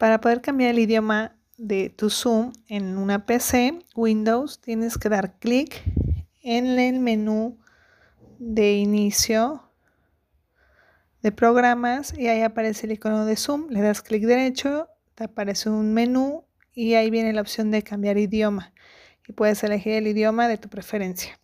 Para poder cambiar el idioma de tu Zoom en una PC Windows, tienes que dar clic en el menú de inicio de programas y ahí aparece el icono de Zoom. Le das clic derecho, te aparece un menú y ahí viene la opción de cambiar idioma y puedes elegir el idioma de tu preferencia.